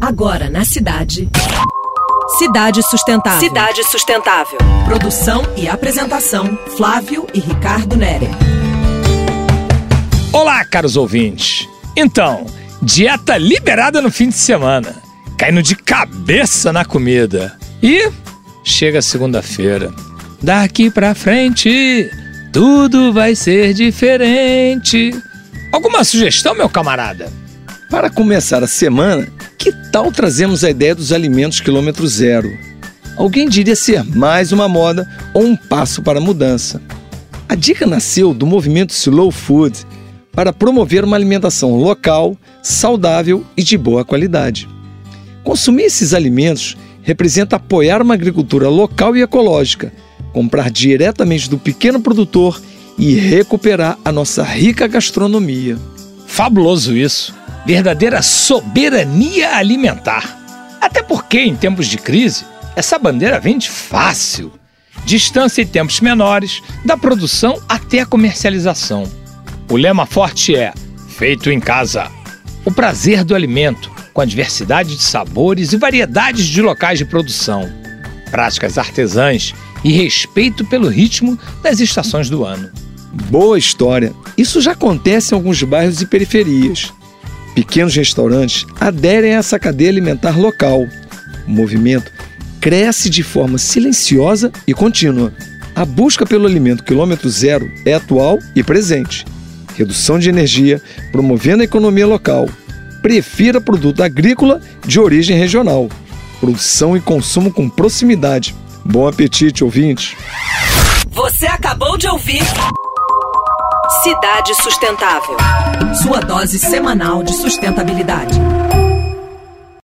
Agora na cidade. Cidade Sustentável. Cidade Sustentável. Produção e apresentação: Flávio e Ricardo Nere. Olá, caros ouvintes. Então, dieta liberada no fim de semana. Caindo de cabeça na comida. E chega segunda-feira. Daqui pra frente, tudo vai ser diferente. Alguma sugestão, meu camarada? Para começar a semana, que tal trazemos a ideia dos alimentos quilômetro zero? Alguém diria ser mais uma moda ou um passo para a mudança. A dica nasceu do movimento Slow Food para promover uma alimentação local, saudável e de boa qualidade. Consumir esses alimentos representa apoiar uma agricultura local e ecológica, comprar diretamente do pequeno produtor e recuperar a nossa rica gastronomia. Fabuloso isso! Verdadeira soberania alimentar. Até porque, em tempos de crise, essa bandeira vende fácil. Distância e tempos menores, da produção até a comercialização. O lema forte é: feito em casa. O prazer do alimento, com a diversidade de sabores e variedades de locais de produção. Práticas artesãs e respeito pelo ritmo das estações do ano. Boa história! Isso já acontece em alguns bairros e periferias. Pequenos restaurantes aderem a essa cadeia alimentar local. O movimento cresce de forma silenciosa e contínua. A busca pelo alimento quilômetro zero é atual e presente. Redução de energia, promovendo a economia local. Prefira produto agrícola de origem regional. Produção e consumo com proximidade. Bom apetite, ouvintes! Você acabou de ouvir Cidade Sustentável. Sua dose semanal de sustentabilidade.